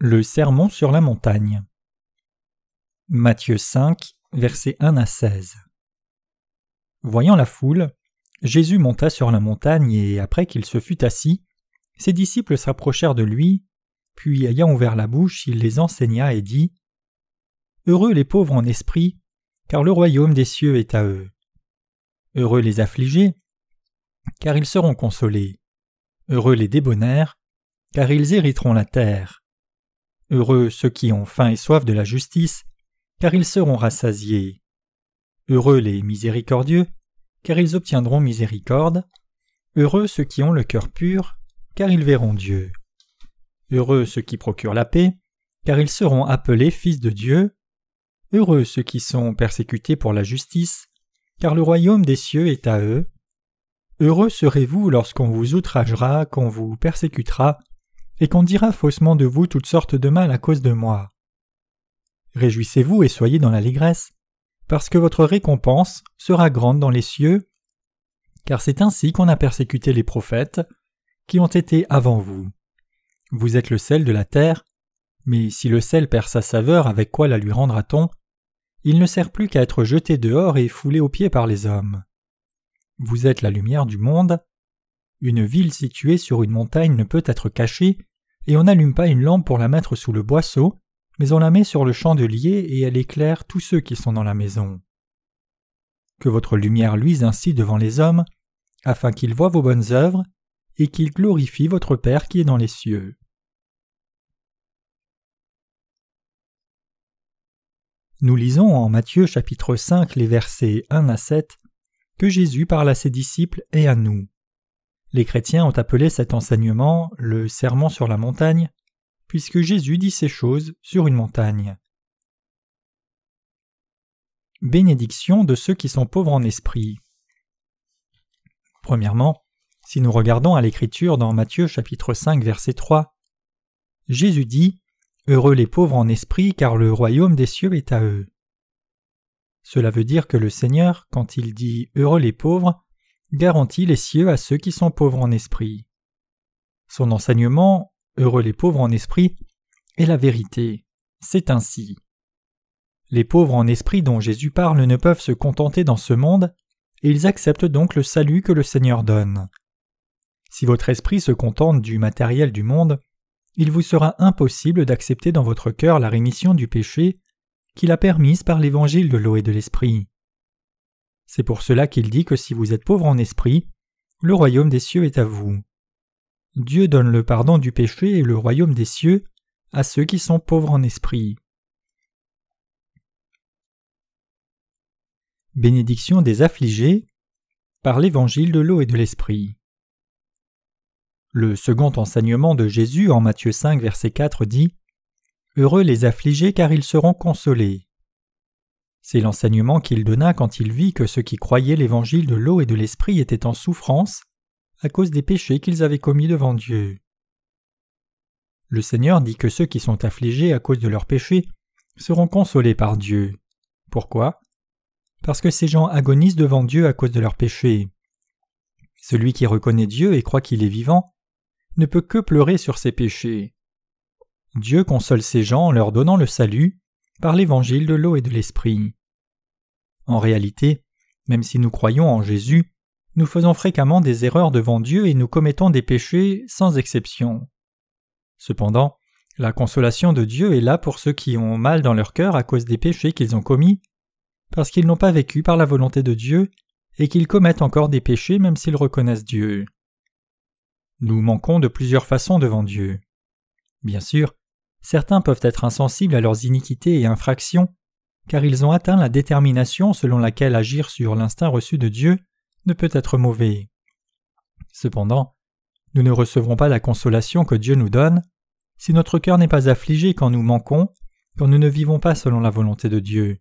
Le sermon sur la montagne. Matthieu 5, versets 1 à 16. Voyant la foule, Jésus monta sur la montagne et après qu'il se fut assis, ses disciples s'approchèrent de lui, puis ayant ouvert la bouche, il les enseigna et dit Heureux les pauvres en esprit, car le royaume des cieux est à eux. Heureux les affligés, car ils seront consolés. Heureux les débonnaires, car ils hériteront la terre. Heureux ceux qui ont faim et soif de la justice, car ils seront rassasiés. Heureux les miséricordieux, car ils obtiendront miséricorde. Heureux ceux qui ont le cœur pur, car ils verront Dieu. Heureux ceux qui procurent la paix, car ils seront appelés fils de Dieu. Heureux ceux qui sont persécutés pour la justice, car le royaume des cieux est à eux. Heureux serez-vous lorsqu'on vous outragera, qu'on vous persécutera, et qu'on dira faussement de vous toutes sortes de mal à cause de moi. Réjouissez-vous et soyez dans l'allégresse, parce que votre récompense sera grande dans les cieux, car c'est ainsi qu'on a persécuté les prophètes qui ont été avant vous. Vous êtes le sel de la terre, mais si le sel perd sa saveur, avec quoi la lui rendra-t-on? Il ne sert plus qu'à être jeté dehors et foulé aux pieds par les hommes. Vous êtes la lumière du monde. Une ville située sur une montagne ne peut être cachée, et on n'allume pas une lampe pour la mettre sous le boisseau, mais on la met sur le chandelier et elle éclaire tous ceux qui sont dans la maison. Que votre lumière luise ainsi devant les hommes, afin qu'ils voient vos bonnes œuvres, et qu'ils glorifient votre Père qui est dans les cieux. Nous lisons en Matthieu chapitre 5 les versets 1 à 7 que Jésus parle à ses disciples et à nous. Les chrétiens ont appelé cet enseignement le sermon sur la montagne, puisque Jésus dit ces choses sur une montagne. Bénédiction de ceux qui sont pauvres en esprit. Premièrement, si nous regardons à l'Écriture dans Matthieu chapitre 5 verset 3, Jésus dit Heureux les pauvres en esprit, car le royaume des cieux est à eux. Cela veut dire que le Seigneur, quand il dit Heureux les pauvres, garantit les cieux à ceux qui sont pauvres en esprit. Son enseignement, heureux les pauvres en esprit, est la vérité. C'est ainsi. Les pauvres en esprit dont Jésus parle ne peuvent se contenter dans ce monde, et ils acceptent donc le salut que le Seigneur donne. Si votre esprit se contente du matériel du monde, il vous sera impossible d'accepter dans votre cœur la rémission du péché qu'il a permise par l'évangile de l'eau et de l'esprit. C'est pour cela qu'il dit que si vous êtes pauvre en esprit, le royaume des cieux est à vous. Dieu donne le pardon du péché et le royaume des cieux à ceux qui sont pauvres en esprit. Bénédiction des affligés par l'évangile de l'eau et de l'esprit. Le second enseignement de Jésus en Matthieu 5 verset 4 dit Heureux les affligés car ils seront consolés. C'est l'enseignement qu'il donna quand il vit que ceux qui croyaient l'évangile de l'eau et de l'esprit étaient en souffrance à cause des péchés qu'ils avaient commis devant Dieu. Le Seigneur dit que ceux qui sont affligés à cause de leurs péchés seront consolés par Dieu. Pourquoi? Parce que ces gens agonisent devant Dieu à cause de leurs péchés. Celui qui reconnaît Dieu et croit qu'il est vivant ne peut que pleurer sur ses péchés. Dieu console ces gens en leur donnant le salut par l'évangile de l'eau et de l'esprit. En réalité, même si nous croyons en Jésus, nous faisons fréquemment des erreurs devant Dieu et nous commettons des péchés sans exception. Cependant, la consolation de Dieu est là pour ceux qui ont mal dans leur cœur à cause des péchés qu'ils ont commis, parce qu'ils n'ont pas vécu par la volonté de Dieu et qu'ils commettent encore des péchés même s'ils reconnaissent Dieu. Nous manquons de plusieurs façons devant Dieu. Bien sûr, certains peuvent être insensibles à leurs iniquités et infractions, car ils ont atteint la détermination selon laquelle agir sur l'instinct reçu de Dieu ne peut être mauvais. Cependant, nous ne recevrons pas la consolation que Dieu nous donne si notre cœur n'est pas affligé quand nous manquons, quand nous ne vivons pas selon la volonté de Dieu.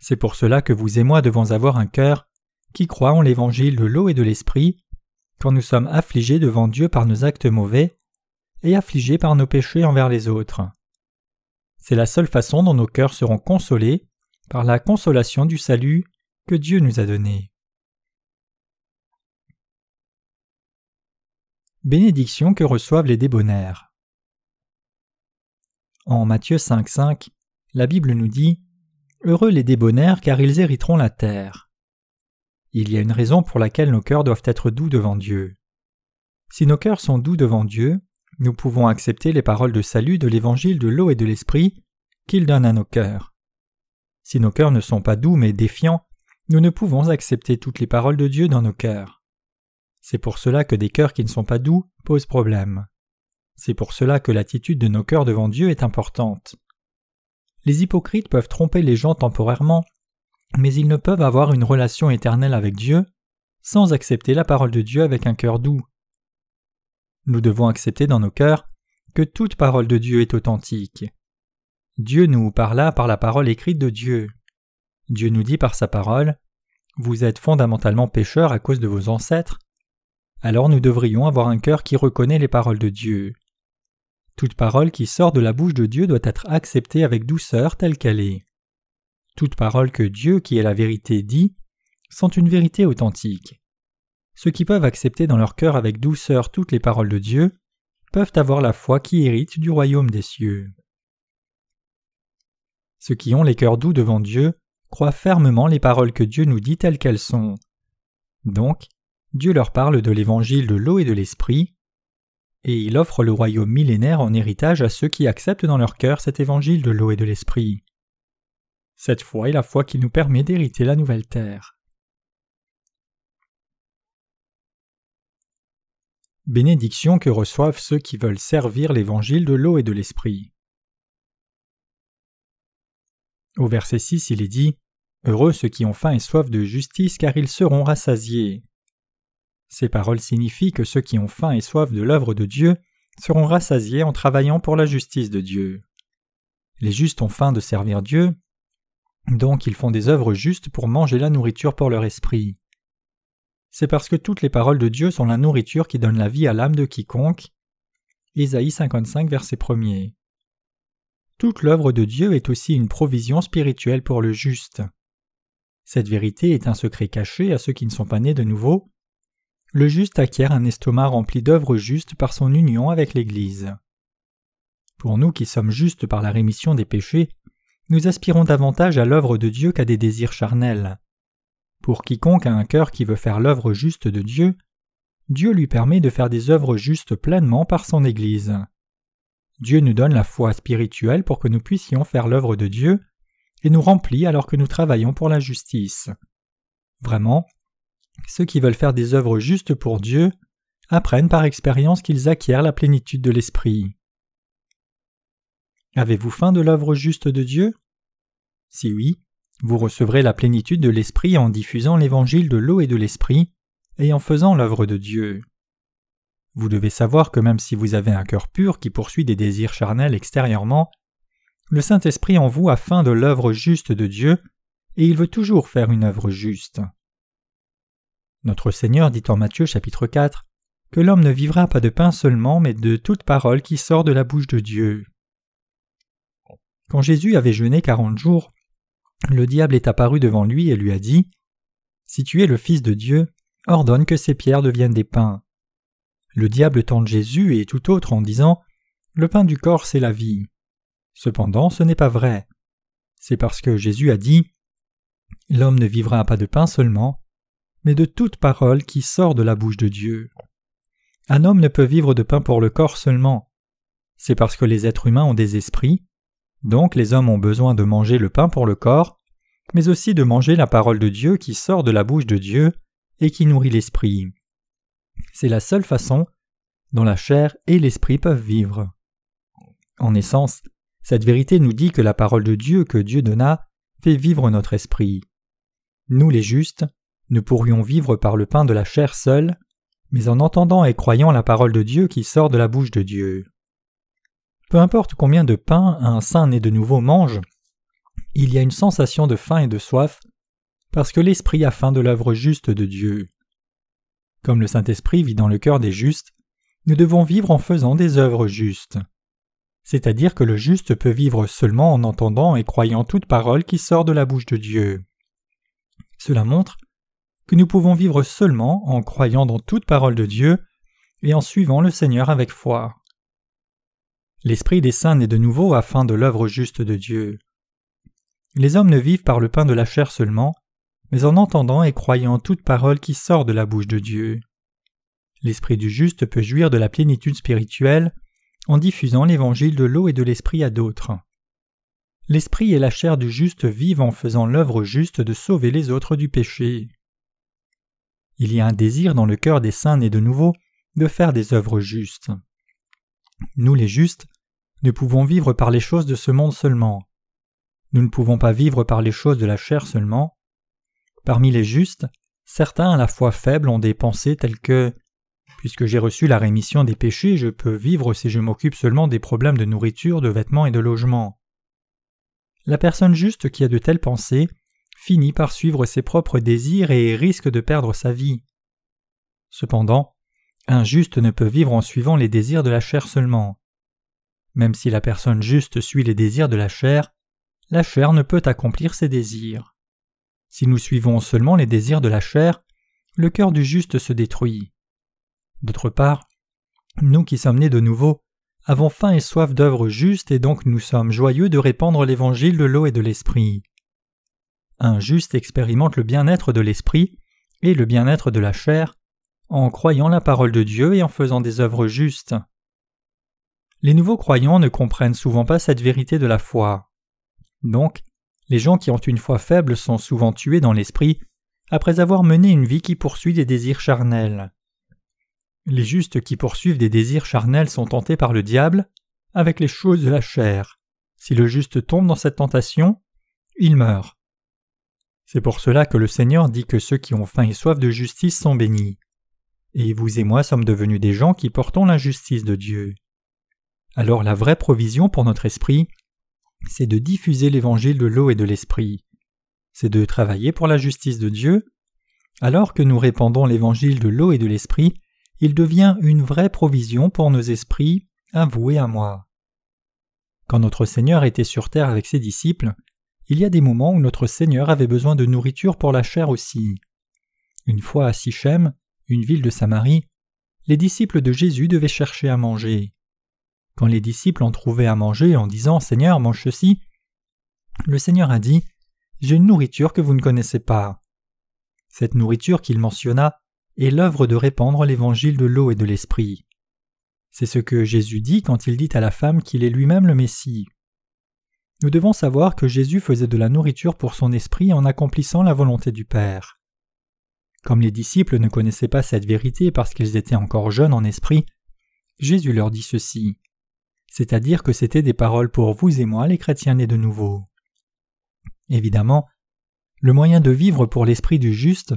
C'est pour cela que vous et moi devons avoir un cœur qui croit en l'évangile de l'eau et de l'esprit, quand nous sommes affligés devant Dieu par nos actes mauvais et affligés par nos péchés envers les autres. C'est la seule façon dont nos cœurs seront consolés par la consolation du salut que Dieu nous a donné. Bénédiction que reçoivent les débonnaires. En Matthieu 5,5, la Bible nous dit Heureux les débonnaires, car ils hériteront la terre. Il y a une raison pour laquelle nos cœurs doivent être doux devant Dieu. Si nos cœurs sont doux devant Dieu, nous pouvons accepter les paroles de salut de l'évangile de l'eau et de l'esprit qu'il donne à nos cœurs. Si nos cœurs ne sont pas doux mais défiants, nous ne pouvons accepter toutes les paroles de Dieu dans nos cœurs. C'est pour cela que des cœurs qui ne sont pas doux posent problème. C'est pour cela que l'attitude de nos cœurs devant Dieu est importante. Les hypocrites peuvent tromper les gens temporairement, mais ils ne peuvent avoir une relation éternelle avec Dieu sans accepter la parole de Dieu avec un cœur doux. Nous devons accepter dans nos cœurs que toute parole de Dieu est authentique. Dieu nous parla par la parole écrite de Dieu. Dieu nous dit par sa parole Vous êtes fondamentalement pécheurs à cause de vos ancêtres. Alors nous devrions avoir un cœur qui reconnaît les paroles de Dieu. Toute parole qui sort de la bouche de Dieu doit être acceptée avec douceur telle qu'elle est. Toute parole que Dieu, qui est la vérité, dit, sont une vérité authentique. Ceux qui peuvent accepter dans leur cœur avec douceur toutes les paroles de Dieu peuvent avoir la foi qui hérite du royaume des cieux. Ceux qui ont les cœurs doux devant Dieu croient fermement les paroles que Dieu nous dit telles qu'elles sont. Donc, Dieu leur parle de l'évangile de l'eau et de l'esprit, et il offre le royaume millénaire en héritage à ceux qui acceptent dans leur cœur cet évangile de l'eau et de l'esprit. Cette foi est la foi qui nous permet d'hériter la nouvelle terre. Bénédiction que reçoivent ceux qui veulent servir l'évangile de l'eau et de l'esprit. Au verset 6, il est dit Heureux ceux qui ont faim et soif de justice, car ils seront rassasiés. Ces paroles signifient que ceux qui ont faim et soif de l'œuvre de Dieu seront rassasiés en travaillant pour la justice de Dieu. Les justes ont faim de servir Dieu, donc ils font des œuvres justes pour manger la nourriture pour leur esprit. C'est parce que toutes les paroles de Dieu sont la nourriture qui donne la vie à l'âme de quiconque. Isaïe 55, verset 1 Toute l'œuvre de Dieu est aussi une provision spirituelle pour le juste. Cette vérité est un secret caché à ceux qui ne sont pas nés de nouveau, le juste acquiert un estomac rempli d'œuvres justes par son union avec l'Église. Pour nous qui sommes justes par la rémission des péchés, nous aspirons davantage à l'œuvre de Dieu qu'à des désirs charnels. Pour quiconque a un cœur qui veut faire l'œuvre juste de Dieu, Dieu lui permet de faire des œuvres justes pleinement par son Église. Dieu nous donne la foi spirituelle pour que nous puissions faire l'œuvre de Dieu et nous remplit alors que nous travaillons pour la justice. Vraiment, ceux qui veulent faire des œuvres justes pour Dieu apprennent par expérience qu'ils acquièrent la plénitude de l'Esprit. Avez-vous faim de l'œuvre juste de Dieu? Si oui, vous recevrez la plénitude de l'Esprit en diffusant l'évangile de l'eau et de l'Esprit et en faisant l'œuvre de Dieu. Vous devez savoir que même si vous avez un cœur pur qui poursuit des désirs charnels extérieurement, le Saint-Esprit en vous a faim de l'œuvre juste de Dieu, et il veut toujours faire une œuvre juste. Notre Seigneur dit en Matthieu chapitre 4 que l'homme ne vivra pas de pain seulement, mais de toute parole qui sort de la bouche de Dieu. Quand Jésus avait jeûné quarante jours, le diable est apparu devant lui et lui a dit Si tu es le Fils de Dieu, ordonne que ces pierres deviennent des pains. Le diable tente Jésus et tout autre en disant Le pain du corps, c'est la vie. Cependant, ce n'est pas vrai. C'est parce que Jésus a dit L'homme ne vivra pas de pain seulement, mais de toute parole qui sort de la bouche de Dieu. Un homme ne peut vivre de pain pour le corps seulement. C'est parce que les êtres humains ont des esprits, donc les hommes ont besoin de manger le pain pour le corps, mais aussi de manger la parole de Dieu qui sort de la bouche de Dieu et qui nourrit l'esprit. C'est la seule façon dont la chair et l'esprit peuvent vivre. En essence, cette vérité nous dit que la parole de Dieu que Dieu donna fait vivre notre esprit. Nous les justes, nous pourrions vivre par le pain de la chair seul, mais en entendant et croyant la parole de Dieu qui sort de la bouche de Dieu. Peu importe combien de pain un saint né de nouveau mange, il y a une sensation de faim et de soif, parce que l'Esprit a faim de l'œuvre juste de Dieu. Comme le Saint-Esprit vit dans le cœur des justes, nous devons vivre en faisant des œuvres justes. C'est-à-dire que le juste peut vivre seulement en entendant et croyant toute parole qui sort de la bouche de Dieu. Cela montre que nous pouvons vivre seulement en croyant dans toute parole de Dieu et en suivant le Seigneur avec foi. L'Esprit des saints naît de nouveau afin de l'œuvre juste de Dieu. Les hommes ne vivent par le pain de la chair seulement, mais en entendant et croyant toute parole qui sort de la bouche de Dieu. L'Esprit du juste peut jouir de la plénitude spirituelle en diffusant l'évangile de l'eau et de l'Esprit à d'autres. L'Esprit et la chair du juste vivent en faisant l'œuvre juste de sauver les autres du péché. Il y a un désir dans le cœur des saints nés de nouveau de faire des œuvres justes. Nous les justes ne pouvons vivre par les choses de ce monde seulement. Nous ne pouvons pas vivre par les choses de la chair seulement. Parmi les justes, certains à la fois faibles ont des pensées telles que Puisque j'ai reçu la rémission des péchés, je peux vivre si je m'occupe seulement des problèmes de nourriture, de vêtements et de logement. La personne juste qui a de telles pensées finit par suivre ses propres désirs et risque de perdre sa vie. Cependant, un juste ne peut vivre en suivant les désirs de la chair seulement. Même si la personne juste suit les désirs de la chair, la chair ne peut accomplir ses désirs. Si nous suivons seulement les désirs de la chair, le cœur du juste se détruit. D'autre part, nous qui sommes nés de nouveau, avons faim et soif d'œuvres justes et donc nous sommes joyeux de répandre l'évangile de l'eau et de l'esprit. Un juste expérimente le bien-être de l'esprit et le bien-être de la chair en croyant la parole de Dieu et en faisant des œuvres justes. Les nouveaux croyants ne comprennent souvent pas cette vérité de la foi. Donc, les gens qui ont une foi faible sont souvent tués dans l'esprit après avoir mené une vie qui poursuit des désirs charnels. Les justes qui poursuivent des désirs charnels sont tentés par le diable avec les choses de la chair. Si le juste tombe dans cette tentation, il meurt. C'est pour cela que le Seigneur dit que ceux qui ont faim et soif de justice sont bénis. Et vous et moi sommes devenus des gens qui portons la justice de Dieu. Alors la vraie provision pour notre esprit, c'est de diffuser l'évangile de l'eau et de l'esprit. C'est de travailler pour la justice de Dieu. Alors que nous répandons l'évangile de l'eau et de l'esprit, il devient une vraie provision pour nos esprits, à vous et à moi. Quand notre Seigneur était sur terre avec ses disciples, il y a des moments où notre Seigneur avait besoin de nourriture pour la chair aussi. Une fois à Sichem, une ville de Samarie, les disciples de Jésus devaient chercher à manger. Quand les disciples ont trouvé à manger en disant Seigneur, mange ceci, le Seigneur a dit J'ai une nourriture que vous ne connaissez pas. Cette nourriture qu'il mentionna est l'œuvre de répandre l'évangile de l'eau et de l'esprit. C'est ce que Jésus dit quand il dit à la femme qu'il est lui-même le Messie. Nous devons savoir que Jésus faisait de la nourriture pour son esprit en accomplissant la volonté du Père. Comme les disciples ne connaissaient pas cette vérité parce qu'ils étaient encore jeunes en esprit, Jésus leur dit ceci c'est-à-dire que c'était des paroles pour vous et moi, les chrétiens nés de nouveau. Évidemment, le moyen de vivre pour l'esprit du juste,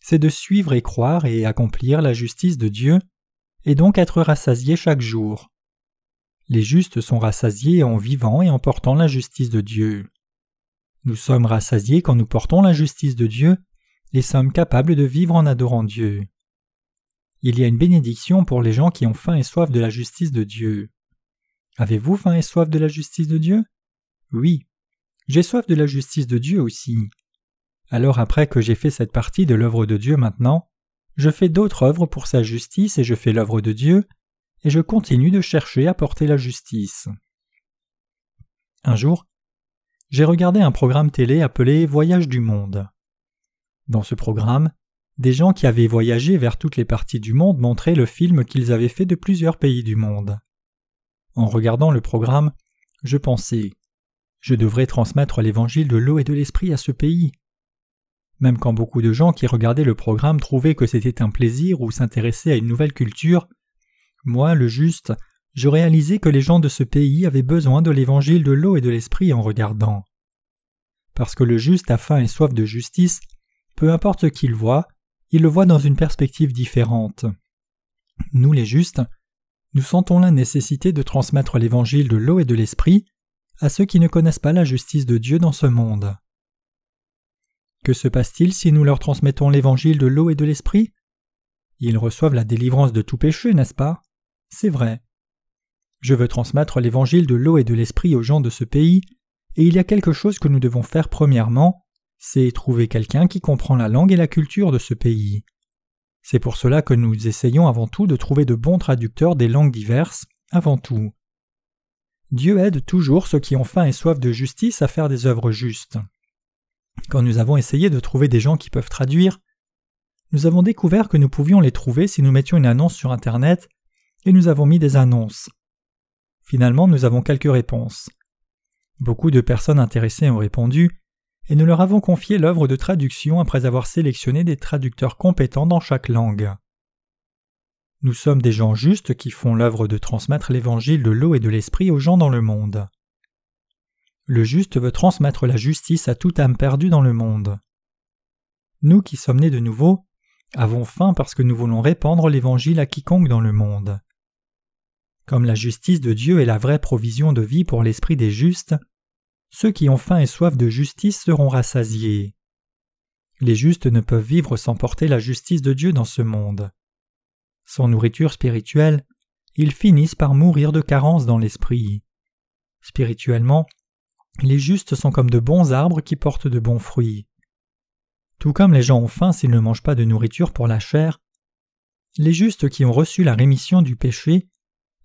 c'est de suivre et croire et accomplir la justice de Dieu, et donc être rassasié chaque jour. Les justes sont rassasiés en vivant et en portant la justice de Dieu. Nous sommes rassasiés quand nous portons la justice de Dieu et sommes capables de vivre en adorant Dieu. Il y a une bénédiction pour les gens qui ont faim et soif de la justice de Dieu. Avez-vous faim et soif de la justice de Dieu? Oui. J'ai soif de la justice de Dieu aussi. Alors après que j'ai fait cette partie de l'œuvre de Dieu maintenant, je fais d'autres œuvres pour sa justice et je fais l'œuvre de Dieu, et je continue de chercher à porter la justice. Un jour, j'ai regardé un programme télé appelé Voyage du monde. Dans ce programme, des gens qui avaient voyagé vers toutes les parties du monde montraient le film qu'ils avaient fait de plusieurs pays du monde. En regardant le programme, je pensais Je devrais transmettre l'évangile de l'eau et de l'esprit à ce pays. Même quand beaucoup de gens qui regardaient le programme trouvaient que c'était un plaisir ou s'intéressaient à une nouvelle culture, moi, le juste, je réalisais que les gens de ce pays avaient besoin de l'évangile de l'eau et de l'esprit en regardant. Parce que le juste a faim et soif de justice, peu importe ce qu'il voit, il le voit dans une perspective différente. Nous les justes, nous sentons la nécessité de transmettre l'évangile de l'eau et de l'esprit à ceux qui ne connaissent pas la justice de Dieu dans ce monde. Que se passe-t-il si nous leur transmettons l'évangile de l'eau et de l'esprit? Ils reçoivent la délivrance de tout péché, n'est-ce pas? C'est vrai. Je veux transmettre l'évangile de l'eau et de l'esprit aux gens de ce pays, et il y a quelque chose que nous devons faire premièrement, c'est trouver quelqu'un qui comprend la langue et la culture de ce pays. C'est pour cela que nous essayons avant tout de trouver de bons traducteurs des langues diverses, avant tout. Dieu aide toujours ceux qui ont faim et soif de justice à faire des œuvres justes. Quand nous avons essayé de trouver des gens qui peuvent traduire, nous avons découvert que nous pouvions les trouver si nous mettions une annonce sur Internet, et nous avons mis des annonces. Finalement, nous avons quelques réponses. Beaucoup de personnes intéressées ont répondu, et nous leur avons confié l'œuvre de traduction après avoir sélectionné des traducteurs compétents dans chaque langue. Nous sommes des gens justes qui font l'œuvre de transmettre l'évangile de l'eau et de l'esprit aux gens dans le monde. Le juste veut transmettre la justice à toute âme perdue dans le monde. Nous qui sommes nés de nouveau avons faim parce que nous voulons répandre l'évangile à quiconque dans le monde. Comme la justice de Dieu est la vraie provision de vie pour l'esprit des justes, ceux qui ont faim et soif de justice seront rassasiés. Les justes ne peuvent vivre sans porter la justice de Dieu dans ce monde sans nourriture spirituelle, ils finissent par mourir de carence dans l'esprit. Spirituellement, les justes sont comme de bons arbres qui portent de bons fruits. Tout comme les gens ont faim s'ils ne mangent pas de nourriture pour la chair, les justes qui ont reçu la rémission du péché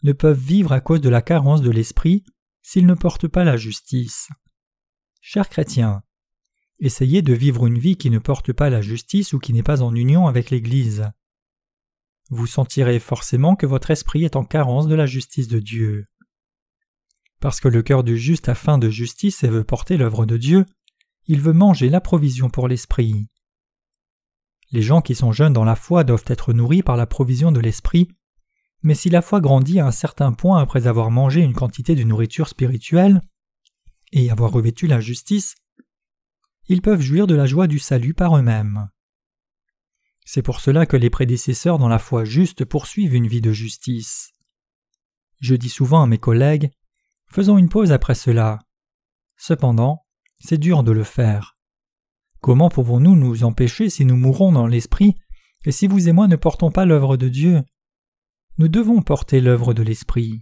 ne peuvent vivre à cause de la carence de l'esprit s'ils ne portent pas la justice. Chers chrétiens, essayez de vivre une vie qui ne porte pas la justice ou qui n'est pas en union avec l'Église vous sentirez forcément que votre esprit est en carence de la justice de Dieu. Parce que le cœur du juste a faim de justice et veut porter l'œuvre de Dieu, il veut manger la provision pour l'esprit. Les gens qui sont jeunes dans la foi doivent être nourris par la provision de l'esprit, mais si la foi grandit à un certain point après avoir mangé une quantité de nourriture spirituelle et avoir revêtu la justice, ils peuvent jouir de la joie du salut par eux-mêmes. C'est pour cela que les prédécesseurs dans la foi juste poursuivent une vie de justice. Je dis souvent à mes collègues Faisons une pause après cela. Cependant, c'est dur de le faire. Comment pouvons-nous nous empêcher si nous mourrons dans l'esprit et si vous et moi ne portons pas l'œuvre de Dieu? Nous devons porter l'œuvre de l'esprit.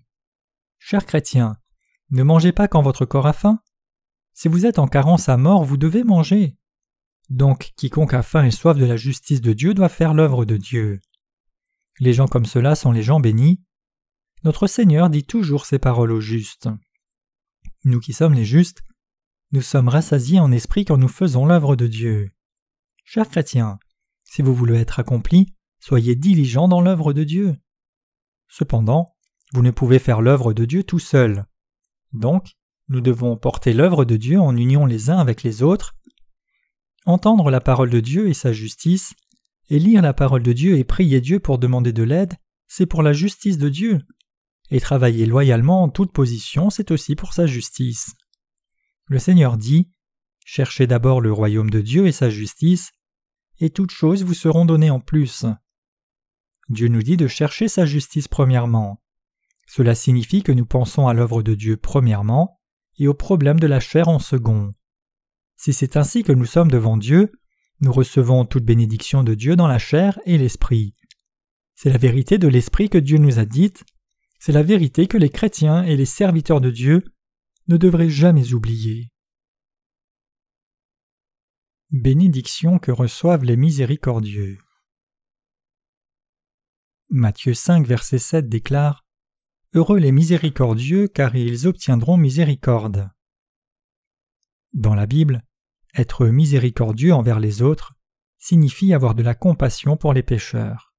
Chers chrétiens, ne mangez pas quand votre corps a faim. Si vous êtes en carence à mort, vous devez manger. Donc quiconque a faim et soif de la justice de Dieu doit faire l'œuvre de Dieu. Les gens comme cela sont les gens bénis. Notre Seigneur dit toujours ces paroles aux justes. Nous qui sommes les justes, nous sommes rassasiés en esprit quand nous faisons l'œuvre de Dieu. Chers chrétiens, si vous voulez être accomplis, soyez diligents dans l'œuvre de Dieu. Cependant, vous ne pouvez faire l'œuvre de Dieu tout seul. Donc, nous devons porter l'œuvre de Dieu en union les uns avec les autres Entendre la parole de Dieu et sa justice, et lire la parole de Dieu et prier Dieu pour demander de l'aide, c'est pour la justice de Dieu. Et travailler loyalement en toute position, c'est aussi pour sa justice. Le Seigneur dit Cherchez d'abord le royaume de Dieu et sa justice, et toutes choses vous seront données en plus. Dieu nous dit de chercher sa justice premièrement. Cela signifie que nous pensons à l'œuvre de Dieu premièrement et au problème de la chair en second. Si c'est ainsi que nous sommes devant Dieu, nous recevons toute bénédiction de Dieu dans la chair et l'esprit. C'est la vérité de l'esprit que Dieu nous a dite, c'est la vérité que les chrétiens et les serviteurs de Dieu ne devraient jamais oublier. Bénédiction que reçoivent les miséricordieux. Matthieu 5, verset 7 déclare Heureux les miséricordieux, car ils obtiendront miséricorde. Dans la Bible, être miséricordieux envers les autres signifie avoir de la compassion pour les pécheurs.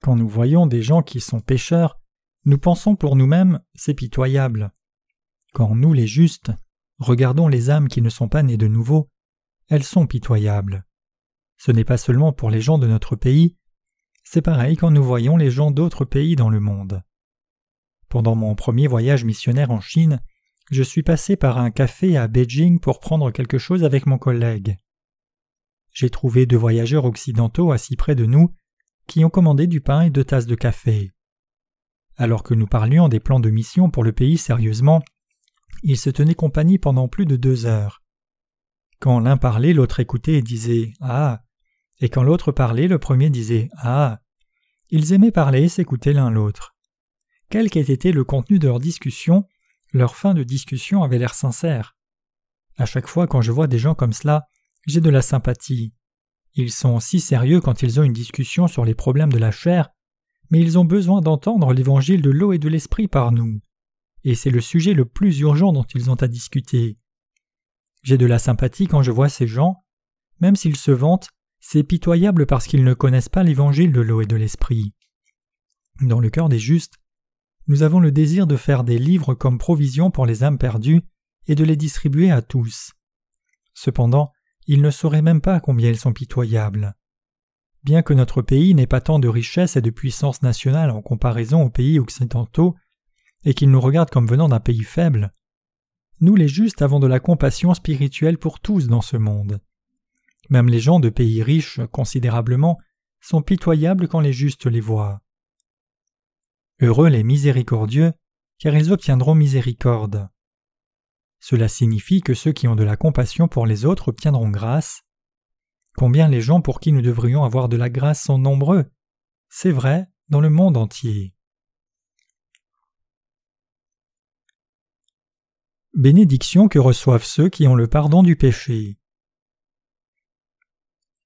Quand nous voyons des gens qui sont pécheurs, nous pensons pour nous-mêmes c'est pitoyable. Quand nous, les justes, regardons les âmes qui ne sont pas nées de nouveau, elles sont pitoyables. Ce n'est pas seulement pour les gens de notre pays, c'est pareil quand nous voyons les gens d'autres pays dans le monde. Pendant mon premier voyage missionnaire en Chine, je suis passé par un café à Beijing pour prendre quelque chose avec mon collègue. J'ai trouvé deux voyageurs occidentaux assis près de nous qui ont commandé du pain et deux tasses de café. Alors que nous parlions des plans de mission pour le pays sérieusement, ils se tenaient compagnie pendant plus de deux heures. Quand l'un parlait, l'autre écoutait et disait Ah et quand l'autre parlait, le premier disait Ah Ils aimaient parler et s'écouter l'un l'autre. Quel qu'ait été le contenu de leur discussion, leur fin de discussion avait l'air sincère. À chaque fois quand je vois des gens comme cela, j'ai de la sympathie. Ils sont si sérieux quand ils ont une discussion sur les problèmes de la chair, mais ils ont besoin d'entendre l'évangile de l'eau et de l'esprit par nous. et c'est le sujet le plus urgent dont ils ont à discuter. J'ai de la sympathie quand je vois ces gens, même s'ils se vantent, c'est pitoyable parce qu'ils ne connaissent pas l'évangile de l'eau et de l'esprit. Dans le cœur des justes, nous avons le désir de faire des livres comme provision pour les âmes perdues et de les distribuer à tous. Cependant, ils ne sauraient même pas combien ils sont pitoyables. Bien que notre pays n'ait pas tant de richesse et de puissance nationale en comparaison aux pays occidentaux, et qu'ils nous regardent comme venant d'un pays faible, nous les justes avons de la compassion spirituelle pour tous dans ce monde. Même les gens de pays riches considérablement sont pitoyables quand les justes les voient. Heureux les miséricordieux, car ils obtiendront miséricorde. Cela signifie que ceux qui ont de la compassion pour les autres obtiendront grâce. Combien les gens pour qui nous devrions avoir de la grâce sont nombreux. C'est vrai dans le monde entier. Bénédiction que reçoivent ceux qui ont le pardon du péché.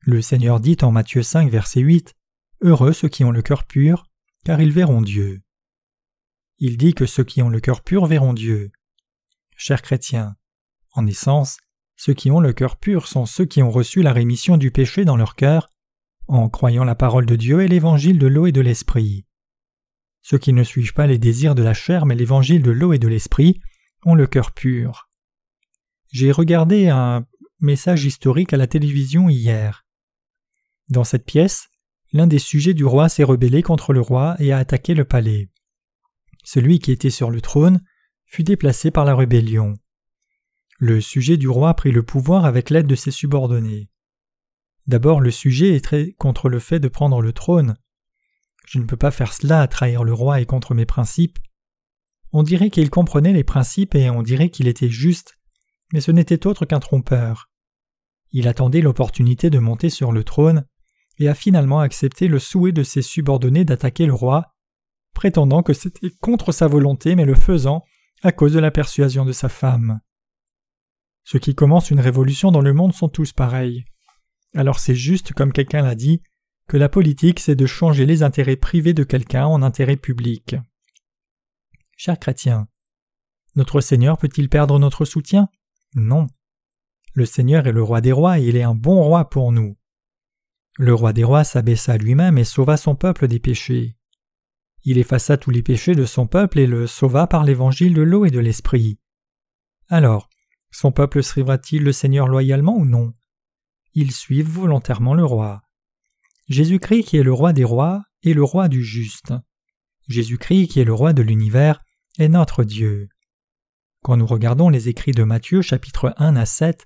Le Seigneur dit en Matthieu 5, verset 8 Heureux ceux qui ont le cœur pur, car ils verront Dieu. Il dit que ceux qui ont le cœur pur verront Dieu. Chers chrétiens, en essence, ceux qui ont le cœur pur sont ceux qui ont reçu la rémission du péché dans leur cœur, en croyant la parole de Dieu et l'évangile de l'eau et de l'esprit. Ceux qui ne suivent pas les désirs de la chair mais l'évangile de l'eau et de l'esprit ont le cœur pur. J'ai regardé un message historique à la télévision hier. Dans cette pièce, l'un des sujets du roi s'est rebellé contre le roi et a attaqué le palais. Celui qui était sur le trône fut déplacé par la rébellion. Le sujet du roi prit le pouvoir avec l'aide de ses subordonnés. D'abord le sujet est très contre le fait de prendre le trône. Je ne peux pas faire cela à trahir le roi et contre mes principes. On dirait qu'il comprenait les principes et on dirait qu'il était juste, mais ce n'était autre qu'un trompeur. Il attendait l'opportunité de monter sur le trône et a finalement accepté le souhait de ses subordonnés d'attaquer le roi, prétendant que c'était contre sa volonté mais le faisant à cause de la persuasion de sa femme. Ceux qui commencent une révolution dans le monde sont tous pareils. Alors c'est juste, comme quelqu'un l'a dit, que la politique c'est de changer les intérêts privés de quelqu'un en intérêts publics. Chers chrétiens, notre Seigneur peut-il perdre notre soutien? Non. Le Seigneur est le roi des rois et il est un bon roi pour nous. Le roi des rois s'abaissa lui-même et sauva son peuple des péchés. Il effaça tous les péchés de son peuple et le sauva par l'évangile de l'eau et de l'esprit. Alors, son peuple suivra-t-il le Seigneur loyalement ou non? Ils suivent volontairement le roi. Jésus-Christ qui est le roi des rois est le roi du juste. Jésus-Christ qui est le roi de l'univers est notre Dieu. Quand nous regardons les écrits de Matthieu chapitre 1 à 7,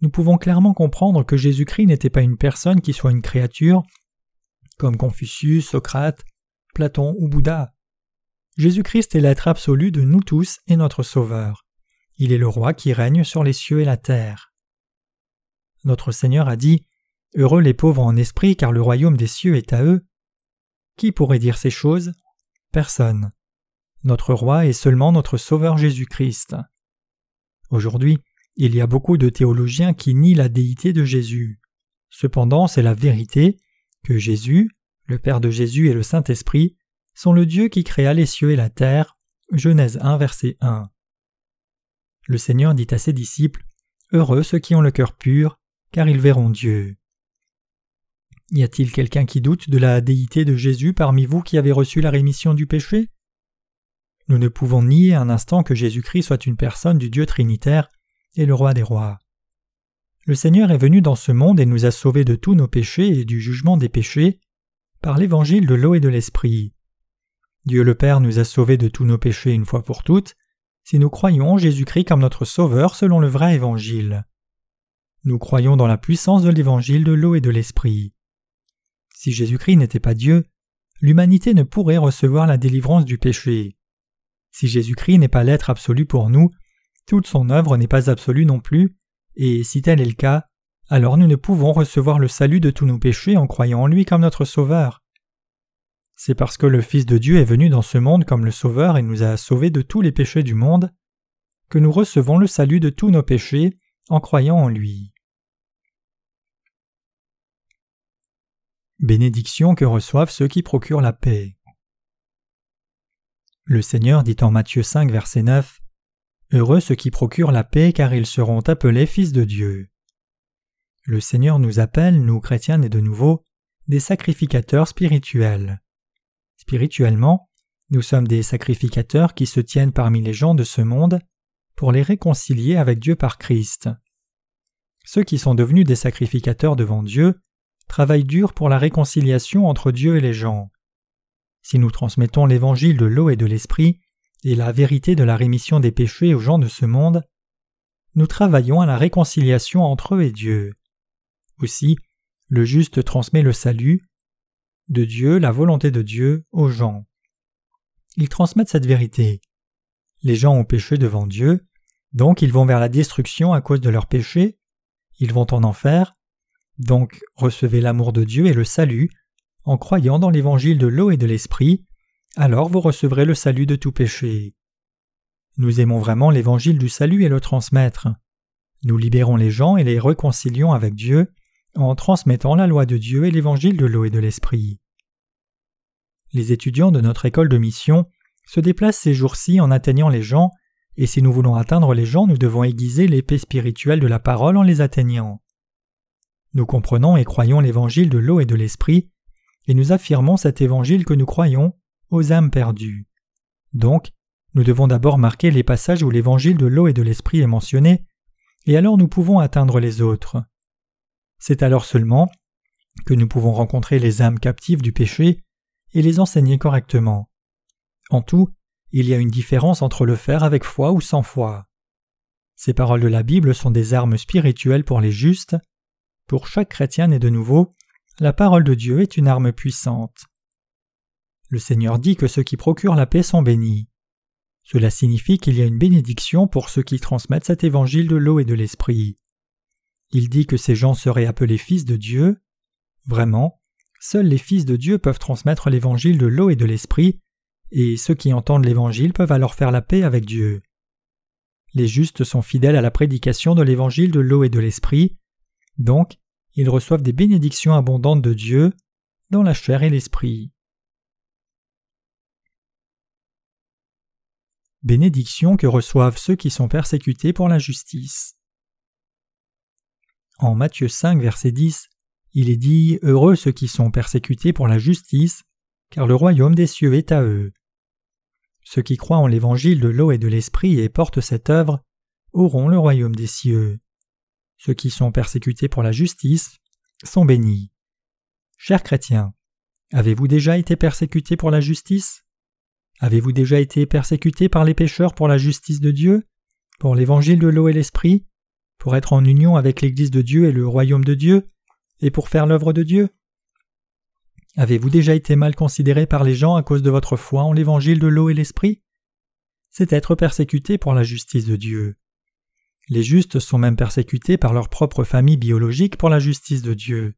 nous pouvons clairement comprendre que Jésus-Christ n'était pas une personne qui soit une créature, comme Confucius, Socrate, Platon ou Bouddha. Jésus-Christ est l'être absolu de nous tous et notre Sauveur. Il est le roi qui règne sur les cieux et la terre. Notre Seigneur a dit Heureux les pauvres en esprit, car le royaume des cieux est à eux. Qui pourrait dire ces choses? Personne. Notre roi est seulement notre Sauveur Jésus-Christ. Aujourd'hui, il y a beaucoup de théologiens qui nient la déité de Jésus. Cependant, c'est la vérité que Jésus, le Père de Jésus et le Saint-Esprit sont le Dieu qui créa les cieux et la terre. Genèse 1, verset 1. Le Seigneur dit à ses disciples Heureux ceux qui ont le cœur pur, car ils verront Dieu. Y a-t-il quelqu'un qui doute de la déité de Jésus parmi vous qui avez reçu la rémission du péché? Nous ne pouvons nier un instant que Jésus-Christ soit une personne du Dieu Trinitaire et le roi des rois. Le Seigneur est venu dans ce monde et nous a sauvés de tous nos péchés et du jugement des péchés par l'évangile de l'eau et de l'esprit. Dieu le Père nous a sauvés de tous nos péchés une fois pour toutes, si nous croyons Jésus-Christ comme notre Sauveur selon le vrai évangile. Nous croyons dans la puissance de l'évangile de l'eau et de l'esprit. Si Jésus-Christ n'était pas Dieu, l'humanité ne pourrait recevoir la délivrance du péché. Si Jésus-Christ n'est pas l'être absolu pour nous, toute son œuvre n'est pas absolue non plus, et si tel est le cas, alors nous ne pouvons recevoir le salut de tous nos péchés en croyant en lui comme notre Sauveur. C'est parce que le Fils de Dieu est venu dans ce monde comme le Sauveur et nous a sauvés de tous les péchés du monde, que nous recevons le salut de tous nos péchés en croyant en lui. Bénédiction que reçoivent ceux qui procurent la paix. Le Seigneur dit en Matthieu 5, verset 9 Heureux ceux qui procurent la paix, car ils seront appelés fils de Dieu. Le Seigneur nous appelle, nous chrétiens et de nouveau, des sacrificateurs spirituels. Spirituellement, nous sommes des sacrificateurs qui se tiennent parmi les gens de ce monde pour les réconcilier avec Dieu par Christ. Ceux qui sont devenus des sacrificateurs devant Dieu travaillent dur pour la réconciliation entre Dieu et les gens. Si nous transmettons l'évangile de l'eau et de l'esprit et la vérité de la rémission des péchés aux gens de ce monde, nous travaillons à la réconciliation entre eux et Dieu. Aussi, le juste transmet le salut de Dieu, la volonté de Dieu, aux gens. Ils transmettent cette vérité. Les gens ont péché devant Dieu, donc ils vont vers la destruction à cause de leurs péchés, ils vont en enfer, donc recevez l'amour de Dieu et le salut en croyant dans l'évangile de l'eau et de l'esprit, alors vous recevrez le salut de tout péché. Nous aimons vraiment l'évangile du salut et le transmettre. Nous libérons les gens et les réconcilions avec Dieu en transmettant la loi de Dieu et l'évangile de l'eau et de l'esprit. Les étudiants de notre école de mission se déplacent ces jours-ci en atteignant les gens, et si nous voulons atteindre les gens, nous devons aiguiser l'épée spirituelle de la parole en les atteignant. Nous comprenons et croyons l'évangile de l'eau et de l'esprit, et nous affirmons cet évangile que nous croyons aux âmes perdues. Donc, nous devons d'abord marquer les passages où l'évangile de l'eau et de l'esprit est mentionné, et alors nous pouvons atteindre les autres. C'est alors seulement que nous pouvons rencontrer les âmes captives du péché et les enseigner correctement. En tout, il y a une différence entre le faire avec foi ou sans foi. Ces paroles de la Bible sont des armes spirituelles pour les justes. Pour chaque chrétien né de nouveau, la parole de Dieu est une arme puissante. Le Seigneur dit que ceux qui procurent la paix sont bénis. Cela signifie qu'il y a une bénédiction pour ceux qui transmettent cet évangile de l'eau et de l'esprit. Il dit que ces gens seraient appelés fils de Dieu. Vraiment, seuls les fils de Dieu peuvent transmettre l'évangile de l'eau et de l'esprit, et ceux qui entendent l'évangile peuvent alors faire la paix avec Dieu. Les justes sont fidèles à la prédication de l'évangile de l'eau et de l'esprit, donc ils reçoivent des bénédictions abondantes de Dieu dans la chair et l'esprit. Bénédictions que reçoivent ceux qui sont persécutés pour la justice. En Matthieu 5, verset 10, il est dit Heureux ceux qui sont persécutés pour la justice, car le royaume des cieux est à eux. Ceux qui croient en l'évangile de l'eau et de l'esprit et portent cette œuvre auront le royaume des cieux. Ceux qui sont persécutés pour la justice sont bénis. Chers chrétiens, avez-vous déjà été persécutés pour la justice? Avez-vous déjà été persécutés par les pécheurs pour la justice de Dieu, pour l'évangile de l'eau et l'esprit, pour être en union avec l'Église de Dieu et le royaume de Dieu, et pour faire l'œuvre de Dieu? Avez-vous déjà été mal considéré par les gens à cause de votre foi en l'évangile de l'eau et l'esprit? C'est être persécuté pour la justice de Dieu. Les justes sont même persécutés par leur propre famille biologique pour la justice de Dieu.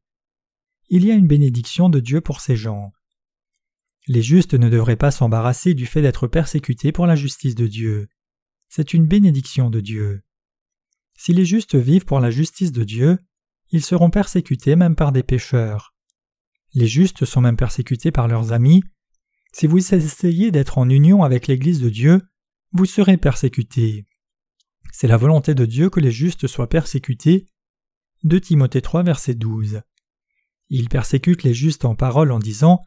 Il y a une bénédiction de Dieu pour ces gens. Les justes ne devraient pas s'embarrasser du fait d'être persécutés pour la justice de Dieu. C'est une bénédiction de Dieu. Si les justes vivent pour la justice de Dieu, ils seront persécutés même par des pécheurs. Les justes sont même persécutés par leurs amis. Si vous essayez d'être en union avec l'Église de Dieu, vous serez persécutés. C'est la volonté de Dieu que les justes soient persécutés. 2 Timothée 3, verset 12. Il persécute les justes en parole en disant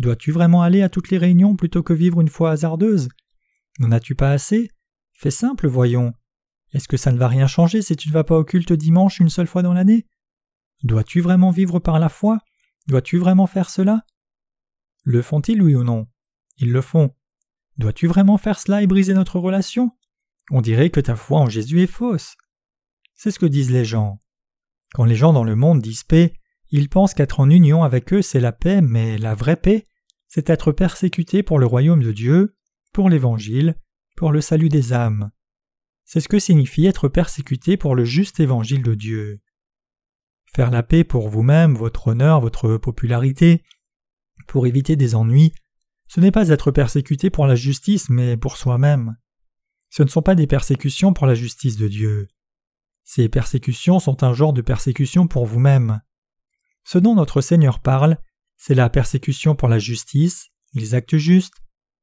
Dois-tu vraiment aller à toutes les réunions plutôt que vivre une foi hasardeuse? N'en as-tu pas assez? Fais simple, voyons. Est-ce que ça ne va rien changer si tu ne vas pas au culte dimanche une seule fois dans l'année? Dois-tu vraiment vivre par la foi? Dois-tu vraiment faire cela? Le font-ils, oui ou non? Ils le font. Dois-tu vraiment faire cela et briser notre relation? On dirait que ta foi en Jésus est fausse. C'est ce que disent les gens. Quand les gens dans le monde disent paix, ils pensent qu'être en union avec eux c'est la paix, mais la vraie paix, c'est être persécuté pour le royaume de Dieu, pour l'Évangile, pour le salut des âmes. C'est ce que signifie être persécuté pour le juste évangile de Dieu. Faire la paix pour vous-même, votre honneur, votre popularité, pour éviter des ennuis, ce n'est pas être persécuté pour la justice, mais pour soi-même. Ce ne sont pas des persécutions pour la justice de Dieu. Ces persécutions sont un genre de persécution pour vous-même. Ce dont notre Seigneur parle, c'est la persécution pour la justice, les actes justes,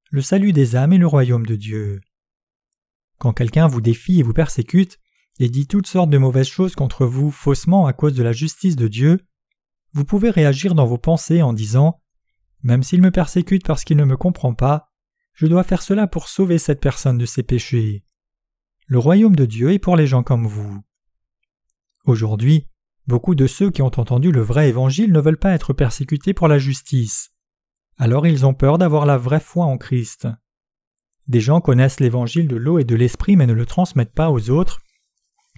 le salut des âmes et le royaume de Dieu. Quand quelqu'un vous défie et vous persécute, et dit toutes sortes de mauvaises choses contre vous faussement à cause de la justice de Dieu, vous pouvez réagir dans vos pensées en disant Même s'il me persécute parce qu'il ne me comprend pas, je dois faire cela pour sauver cette personne de ses péchés. Le royaume de Dieu est pour les gens comme vous. Aujourd'hui, beaucoup de ceux qui ont entendu le vrai évangile ne veulent pas être persécutés pour la justice. Alors ils ont peur d'avoir la vraie foi en Christ. Des gens connaissent l'évangile de l'eau et de l'esprit mais ne le transmettent pas aux autres,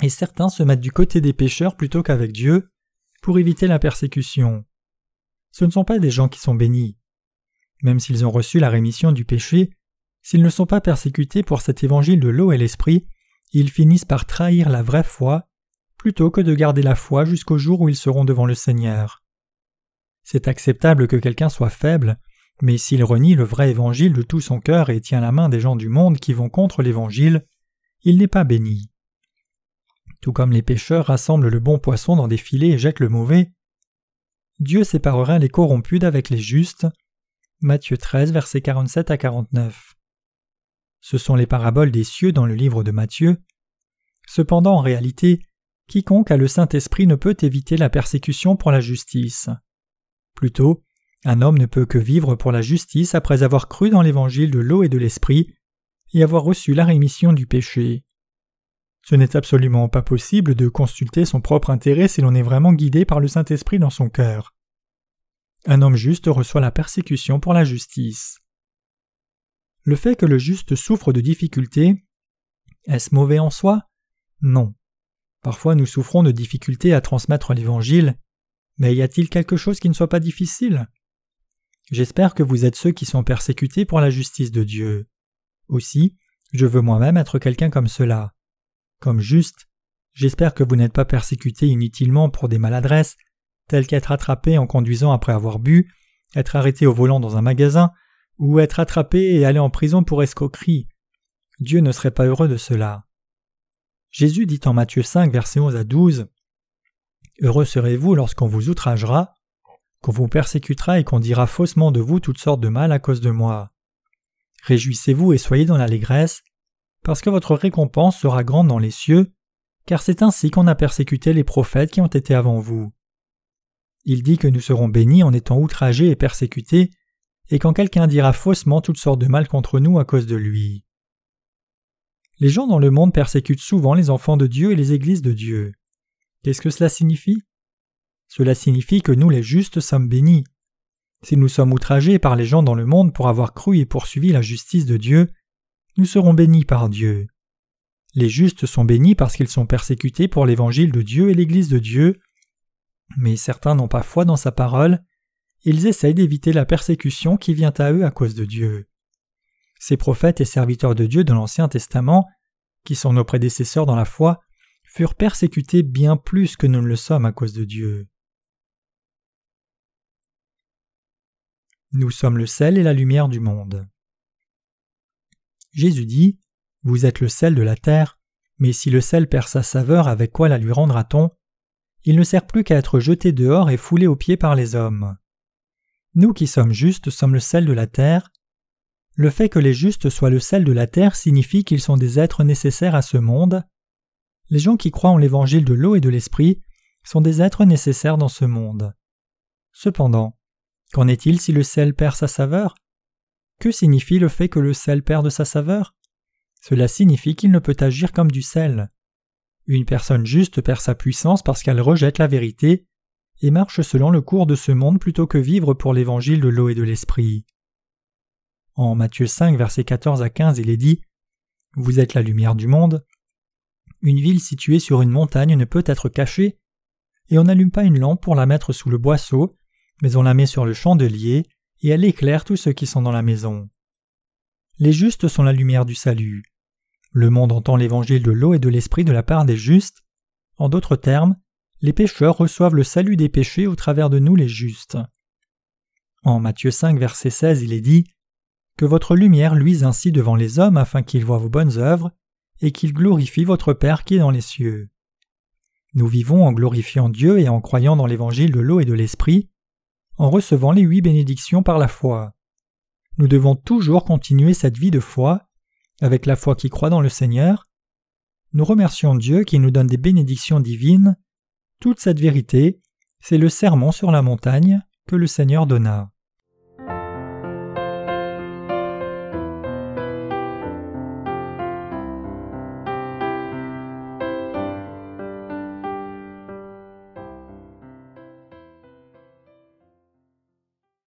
et certains se mettent du côté des pécheurs plutôt qu'avec Dieu pour éviter la persécution. Ce ne sont pas des gens qui sont bénis. Même s'ils ont reçu la rémission du péché, s'ils ne sont pas persécutés pour cet évangile de l'eau et l'esprit, ils finissent par trahir la vraie foi plutôt que de garder la foi jusqu'au jour où ils seront devant le Seigneur. C'est acceptable que quelqu'un soit faible, mais s'il renie le vrai évangile de tout son cœur et tient la main des gens du monde qui vont contre l'évangile, il n'est pas béni. Tout comme les pêcheurs rassemblent le bon poisson dans des filets et jettent le mauvais, Dieu séparera les corrompus d'avec les justes. Matthieu 13, versets 47 à 49. Ce sont les paraboles des cieux dans le livre de Matthieu. Cependant, en réalité, quiconque a le Saint-Esprit ne peut éviter la persécution pour la justice. Plutôt, un homme ne peut que vivre pour la justice après avoir cru dans l'évangile de l'eau et de l'esprit et avoir reçu la rémission du péché. Ce n'est absolument pas possible de consulter son propre intérêt si l'on est vraiment guidé par le Saint-Esprit dans son cœur. Un homme juste reçoit la persécution pour la justice. Le fait que le juste souffre de difficultés, est-ce mauvais en soi? Non. Parfois nous souffrons de difficultés à transmettre l'Évangile, mais y a-t-il quelque chose qui ne soit pas difficile? J'espère que vous êtes ceux qui sont persécutés pour la justice de Dieu. Aussi, je veux moi-même être quelqu'un comme cela comme juste. J'espère que vous n'êtes pas persécuté inutilement pour des maladresses, telles qu'être attrapé en conduisant après avoir bu, être arrêté au volant dans un magasin, ou être attrapé et aller en prison pour escroquerie. Dieu ne serait pas heureux de cela. Jésus dit en Matthieu 5, versets 11 à 12 Heureux serez-vous lorsqu'on vous outragera, qu'on vous persécutera et qu'on dira faussement de vous toutes sortes de mal à cause de moi. Réjouissez-vous et soyez dans l'allégresse, parce que votre récompense sera grande dans les cieux, car c'est ainsi qu'on a persécuté les prophètes qui ont été avant vous. Il dit que nous serons bénis en étant outragés et persécutés, et quand quelqu'un dira faussement toutes sortes de mal contre nous à cause de lui. Les gens dans le monde persécutent souvent les enfants de Dieu et les églises de Dieu. Qu'est-ce que cela signifie? Cela signifie que nous les justes sommes bénis. Si nous sommes outragés par les gens dans le monde pour avoir cru et poursuivi la justice de Dieu, nous serons bénis par Dieu. Les justes sont bénis parce qu'ils sont persécutés pour l'évangile de Dieu et l'Église de Dieu, mais certains n'ont pas foi dans sa parole, ils essayent d'éviter la persécution qui vient à eux à cause de Dieu. Ces prophètes et serviteurs de Dieu de l'Ancien Testament, qui sont nos prédécesseurs dans la foi, furent persécutés bien plus que nous ne le sommes à cause de Dieu. Nous sommes le sel et la lumière du monde. Jésus dit Vous êtes le sel de la terre, mais si le sel perd sa saveur, avec quoi la lui rendra-t-on? Il ne sert plus qu'à être jeté dehors et foulé aux pieds par les hommes. Nous qui sommes justes sommes le sel de la terre. Le fait que les justes soient le sel de la terre signifie qu'ils sont des êtres nécessaires à ce monde. Les gens qui croient en l'évangile de l'eau et de l'esprit sont des êtres nécessaires dans ce monde. Cependant, qu'en est-il si le sel perd sa saveur? Que signifie le fait que le sel perde sa saveur? Cela signifie qu'il ne peut agir comme du sel. Une personne juste perd sa puissance parce qu'elle rejette la vérité et marche selon le cours de ce monde plutôt que vivre pour l'évangile de l'eau et de l'esprit. En Matthieu 5, versets 14 à 15, il est dit Vous êtes la lumière du monde. Une ville située sur une montagne ne peut être cachée, et on n'allume pas une lampe pour la mettre sous le boisseau, mais on la met sur le chandelier, et elle éclaire tous ceux qui sont dans la maison. Les justes sont la lumière du salut. Le monde entend l'évangile de l'eau et de l'esprit de la part des justes. En d'autres termes, les pécheurs reçoivent le salut des péchés au travers de nous les justes. En Matthieu 5, verset 16, il est dit Que votre lumière luise ainsi devant les hommes afin qu'ils voient vos bonnes œuvres et qu'ils glorifient votre Père qui est dans les cieux. Nous vivons en glorifiant Dieu et en croyant dans l'évangile de l'eau et de l'esprit, en recevant les huit bénédictions par la foi. nous devons toujours continuer cette vie de foi, avec la foi qui croit dans le Seigneur. Nous remercions Dieu qui nous donne des bénédictions divines. Toute cette vérité, c'est le sermon sur la montagne que le Seigneur donna.